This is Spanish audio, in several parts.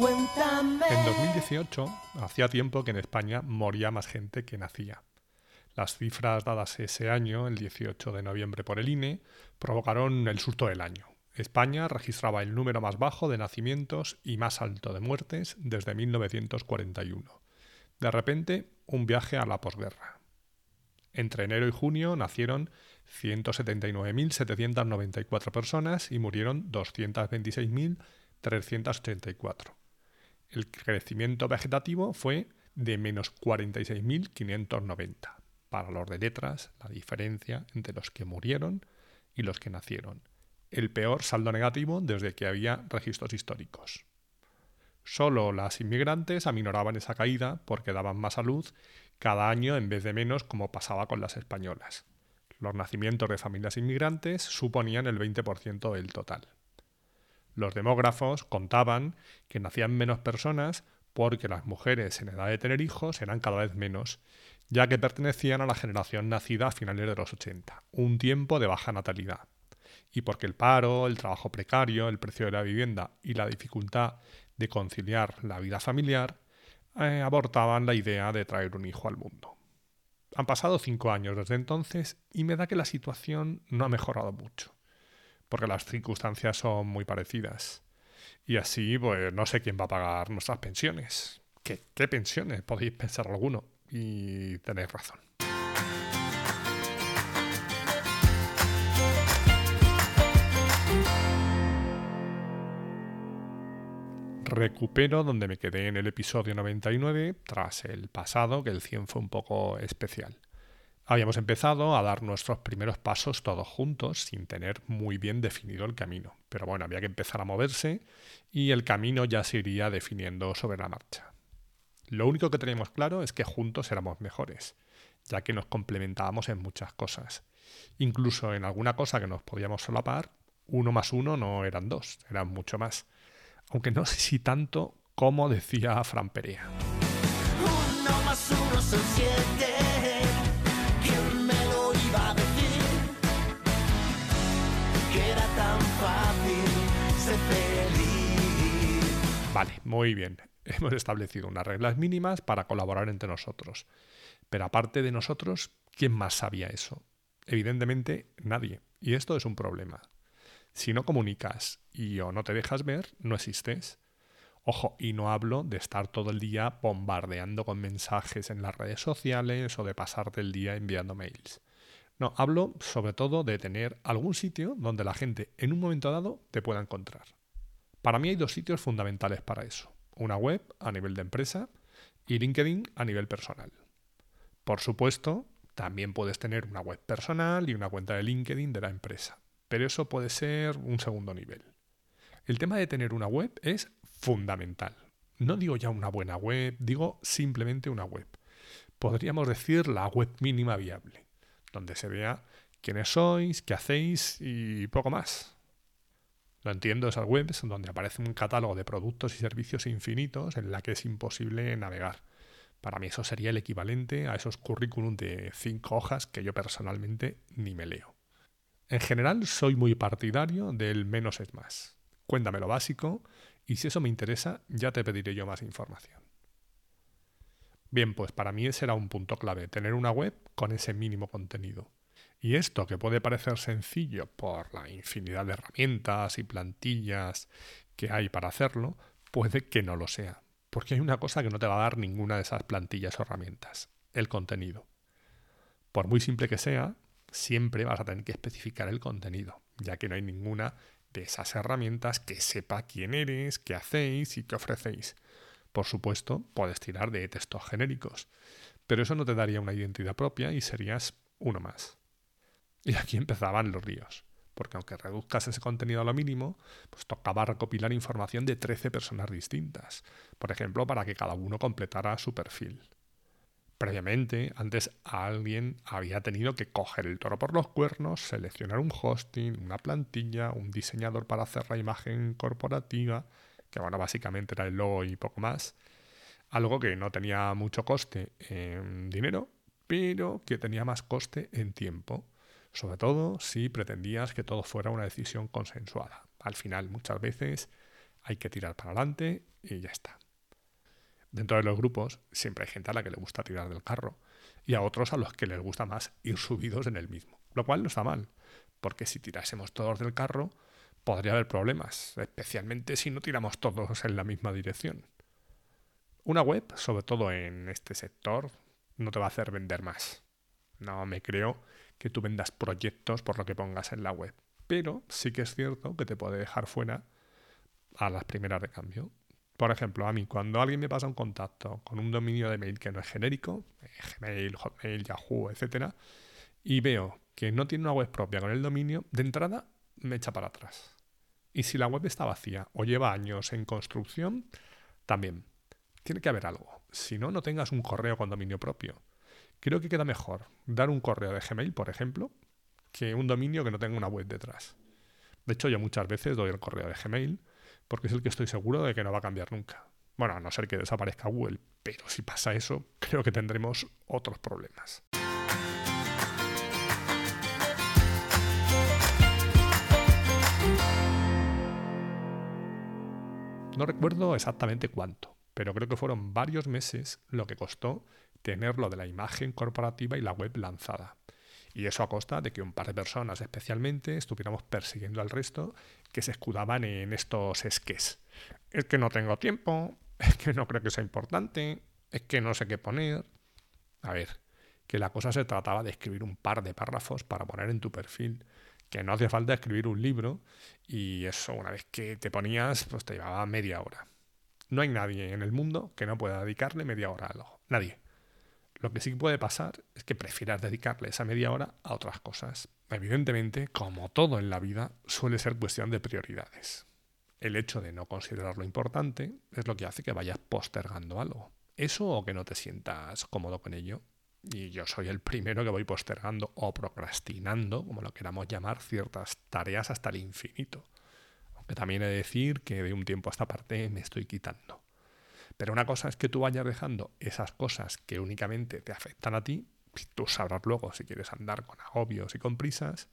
En 2018, hacía tiempo que en España moría más gente que nacía. Las cifras dadas ese año, el 18 de noviembre por el INE, provocaron el susto del año. España registraba el número más bajo de nacimientos y más alto de muertes desde 1941. De repente, un viaje a la posguerra. Entre enero y junio nacieron 179.794 personas y murieron 226.384 el crecimiento vegetativo fue de menos 46.590. Para los de letras, la diferencia entre los que murieron y los que nacieron. El peor saldo negativo desde que había registros históricos. Solo las inmigrantes aminoraban esa caída porque daban más salud cada año en vez de menos como pasaba con las españolas. Los nacimientos de familias inmigrantes suponían el 20% del total. Los demógrafos contaban que nacían menos personas porque las mujeres en edad de tener hijos eran cada vez menos, ya que pertenecían a la generación nacida a finales de los 80, un tiempo de baja natalidad, y porque el paro, el trabajo precario, el precio de la vivienda y la dificultad de conciliar la vida familiar eh, abortaban la idea de traer un hijo al mundo. Han pasado cinco años desde entonces y me da que la situación no ha mejorado mucho porque las circunstancias son muy parecidas. Y así, pues no sé quién va a pagar nuestras pensiones. ¿Qué, qué pensiones? Podéis pensar alguno. Y tenéis razón. Recupero donde me quedé en el episodio 99, tras el pasado, que el 100 fue un poco especial. Habíamos empezado a dar nuestros primeros pasos todos juntos sin tener muy bien definido el camino. Pero bueno, había que empezar a moverse y el camino ya se iría definiendo sobre la marcha. Lo único que teníamos claro es que juntos éramos mejores, ya que nos complementábamos en muchas cosas. Incluso en alguna cosa que nos podíamos solapar, uno más uno no eran dos, eran mucho más. Aunque no sé si tanto como decía Fran Perea. Uno más uno son siete. Vale, muy bien. Hemos establecido unas reglas mínimas para colaborar entre nosotros. Pero aparte de nosotros, ¿quién más sabía eso? Evidentemente nadie. Y esto es un problema. Si no comunicas y o no te dejas ver, no existes. Ojo, y no hablo de estar todo el día bombardeando con mensajes en las redes sociales o de pasarte el día enviando mails. No, hablo sobre todo de tener algún sitio donde la gente en un momento dado te pueda encontrar. Para mí hay dos sitios fundamentales para eso. Una web a nivel de empresa y LinkedIn a nivel personal. Por supuesto, también puedes tener una web personal y una cuenta de LinkedIn de la empresa, pero eso puede ser un segundo nivel. El tema de tener una web es fundamental. No digo ya una buena web, digo simplemente una web. Podríamos decir la web mínima viable, donde se vea quiénes sois, qué hacéis y poco más. Lo entiendo, esas webs donde aparece un catálogo de productos y servicios infinitos en la que es imposible navegar. Para mí eso sería el equivalente a esos currículum de cinco hojas que yo personalmente ni me leo. En general soy muy partidario del menos es más. Cuéntame lo básico y si eso me interesa ya te pediré yo más información. Bien, pues para mí ese era un punto clave, tener una web con ese mínimo contenido. Y esto, que puede parecer sencillo por la infinidad de herramientas y plantillas que hay para hacerlo, puede que no lo sea. Porque hay una cosa que no te va a dar ninguna de esas plantillas o herramientas, el contenido. Por muy simple que sea, siempre vas a tener que especificar el contenido, ya que no hay ninguna de esas herramientas que sepa quién eres, qué hacéis y qué ofrecéis. Por supuesto, puedes tirar de textos genéricos, pero eso no te daría una identidad propia y serías uno más. Y aquí empezaban los ríos. porque aunque reduzcas ese contenido a lo mínimo, pues tocaba recopilar información de 13 personas distintas, por ejemplo, para que cada uno completara su perfil. Previamente, antes alguien había tenido que coger el toro por los cuernos, seleccionar un hosting, una plantilla, un diseñador para hacer la imagen corporativa, que bueno, básicamente era el logo y poco más. Algo que no tenía mucho coste en dinero, pero que tenía más coste en tiempo. Sobre todo si pretendías que todo fuera una decisión consensuada. Al final, muchas veces hay que tirar para adelante y ya está. Dentro de los grupos siempre hay gente a la que le gusta tirar del carro y a otros a los que les gusta más ir subidos en el mismo, lo cual no está mal, porque si tirásemos todos del carro podría haber problemas, especialmente si no tiramos todos en la misma dirección. Una web, sobre todo en este sector, no te va a hacer vender más. No me creo que tú vendas proyectos por lo que pongas en la web, pero sí que es cierto que te puede dejar fuera a las primeras de cambio. Por ejemplo, a mí, cuando alguien me pasa un contacto con un dominio de mail que no es genérico, eh, Gmail, Hotmail, Yahoo, etc., y veo que no tiene una web propia con el dominio, de entrada me echa para atrás. Y si la web está vacía o lleva años en construcción, también. Tiene que haber algo. Si no, no tengas un correo con dominio propio. Creo que queda mejor dar un correo de Gmail, por ejemplo, que un dominio que no tenga una web detrás. De hecho, yo muchas veces doy el correo de Gmail porque es el que estoy seguro de que no va a cambiar nunca. Bueno, a no ser que desaparezca Google, pero si pasa eso, creo que tendremos otros problemas. No recuerdo exactamente cuánto, pero creo que fueron varios meses lo que costó tener lo de la imagen corporativa y la web lanzada. Y eso a costa de que un par de personas especialmente estuviéramos persiguiendo al resto que se escudaban en estos esques. Es que no tengo tiempo, es que no creo que sea importante, es que no sé qué poner. A ver, que la cosa se trataba de escribir un par de párrafos para poner en tu perfil, que no hacía falta escribir un libro y eso una vez que te ponías, pues te llevaba media hora. No hay nadie en el mundo que no pueda dedicarle media hora a algo. Nadie. Lo que sí puede pasar es que prefieras dedicarle esa media hora a otras cosas. Evidentemente, como todo en la vida, suele ser cuestión de prioridades. El hecho de no considerarlo importante es lo que hace que vayas postergando algo. Eso o que no te sientas cómodo con ello. Y yo soy el primero que voy postergando o procrastinando, como lo queramos llamar, ciertas tareas hasta el infinito. Aunque también he de decir que de un tiempo a esta parte me estoy quitando. Pero una cosa es que tú vayas dejando esas cosas que únicamente te afectan a ti, tú sabrás luego si quieres andar con agobios y con prisas,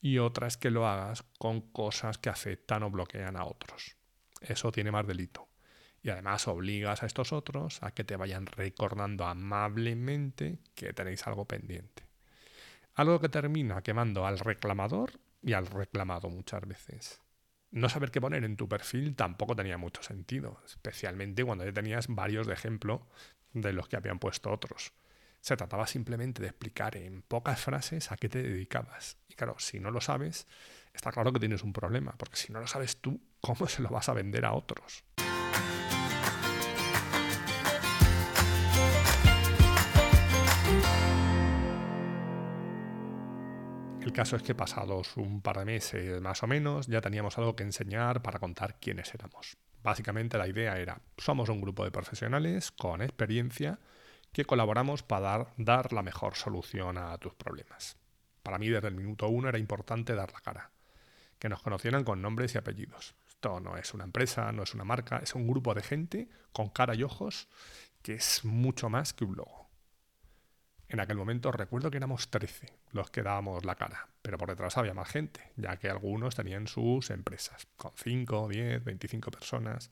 y otra es que lo hagas con cosas que afectan o bloquean a otros. Eso tiene más delito. Y además obligas a estos otros a que te vayan recordando amablemente que tenéis algo pendiente. Algo que termina quemando al reclamador y al reclamado muchas veces no saber qué poner en tu perfil tampoco tenía mucho sentido, especialmente cuando ya tenías varios de ejemplo de los que habían puesto otros. Se trataba simplemente de explicar en pocas frases a qué te dedicabas. Y claro, si no lo sabes, está claro que tienes un problema, porque si no lo sabes tú, ¿cómo se lo vas a vender a otros? El caso es que pasados un par de meses más o menos ya teníamos algo que enseñar para contar quiénes éramos. Básicamente la idea era, somos un grupo de profesionales con experiencia que colaboramos para dar, la mejor solución a tus problemas. Para mí desde el minuto uno era importante dar la cara, que nos conocieran con nombres y apellidos. Esto no es una empresa, no es una marca, es un grupo de gente con cara y ojos que es mucho más que un logo. En aquel momento recuerdo que éramos 13 los que dábamos la cara, pero por detrás había más gente, ya que algunos tenían sus empresas, con 5, 10, 25 personas.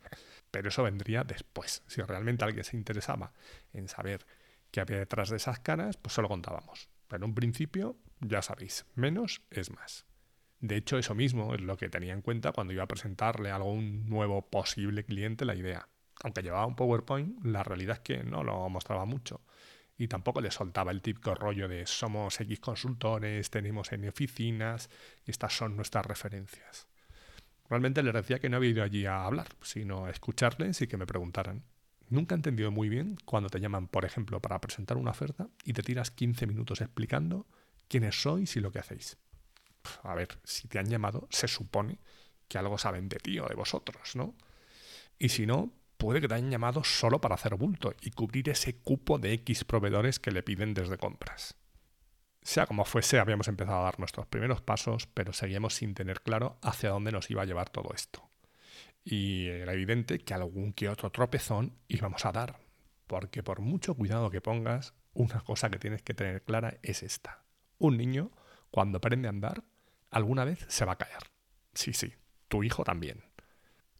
Pero eso vendría después. Si realmente alguien se interesaba en saber qué había detrás de esas caras, pues solo contábamos. Pero en un principio, ya sabéis, menos es más. De hecho, eso mismo es lo que tenía en cuenta cuando iba a presentarle a algún nuevo posible cliente la idea. Aunque llevaba un PowerPoint, la realidad es que no lo mostraba mucho y tampoco le soltaba el típico rollo de somos X consultores, tenemos N oficinas estas son nuestras referencias. Realmente les decía que no había ido allí a hablar, sino a escucharles y que me preguntaran. Nunca he entendido muy bien cuando te llaman, por ejemplo, para presentar una oferta y te tiras 15 minutos explicando quiénes sois y lo que hacéis. a ver, si te han llamado, se supone que algo saben de ti o de vosotros, ¿no? Y si no, puede que te hayan llamado solo para hacer bulto y cubrir ese cupo de X proveedores que le piden desde compras. Sea como fuese, habíamos empezado a dar nuestros primeros pasos, pero seguíamos sin tener claro hacia dónde nos iba a llevar todo esto. Y era evidente que algún que otro tropezón íbamos a dar, porque por mucho cuidado que pongas, una cosa que tienes que tener clara es esta. Un niño, cuando aprende a andar, alguna vez se va a caer. Sí, sí, tu hijo también.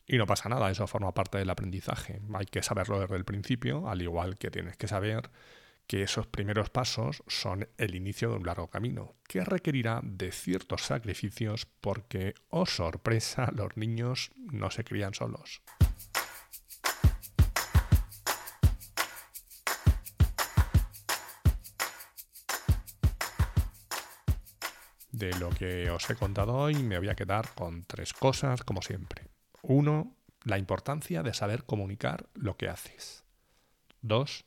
Y no pasa nada, eso forma parte del aprendizaje. Hay que saberlo desde el principio, al igual que tienes que saber que esos primeros pasos son el inicio de un largo camino, que requerirá de ciertos sacrificios porque, oh sorpresa, los niños no se crían solos. De lo que os he contado hoy me voy a quedar con tres cosas, como siempre. Uno, la importancia de saber comunicar lo que haces. Dos,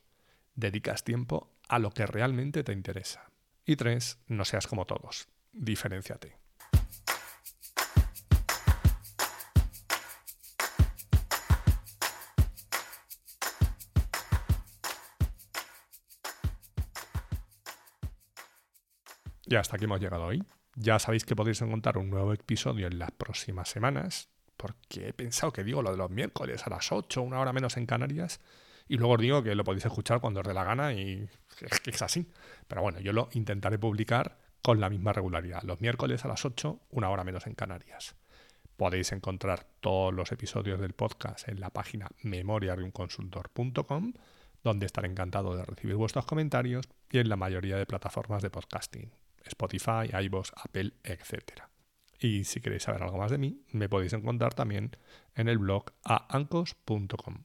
dedicas tiempo a lo que realmente te interesa. Y tres, no seas como todos. Diferenciate. Y hasta aquí hemos llegado hoy. Ya sabéis que podéis encontrar un nuevo episodio en las próximas semanas, porque he pensado que digo lo de los miércoles a las 8, una hora menos en Canarias, y luego os digo que lo podéis escuchar cuando os dé la gana y es así. Pero bueno, yo lo intentaré publicar con la misma regularidad, los miércoles a las 8, una hora menos en Canarias. Podéis encontrar todos los episodios del podcast en la página memoriadeunconsultor.com, donde estaré encantado de recibir vuestros comentarios y en la mayoría de plataformas de podcasting. Spotify, iVoox, Apple, etc. Y si queréis saber algo más de mí, me podéis encontrar también en el blog aancos.com.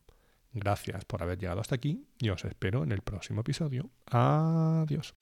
Gracias por haber llegado hasta aquí y os espero en el próximo episodio. Adiós.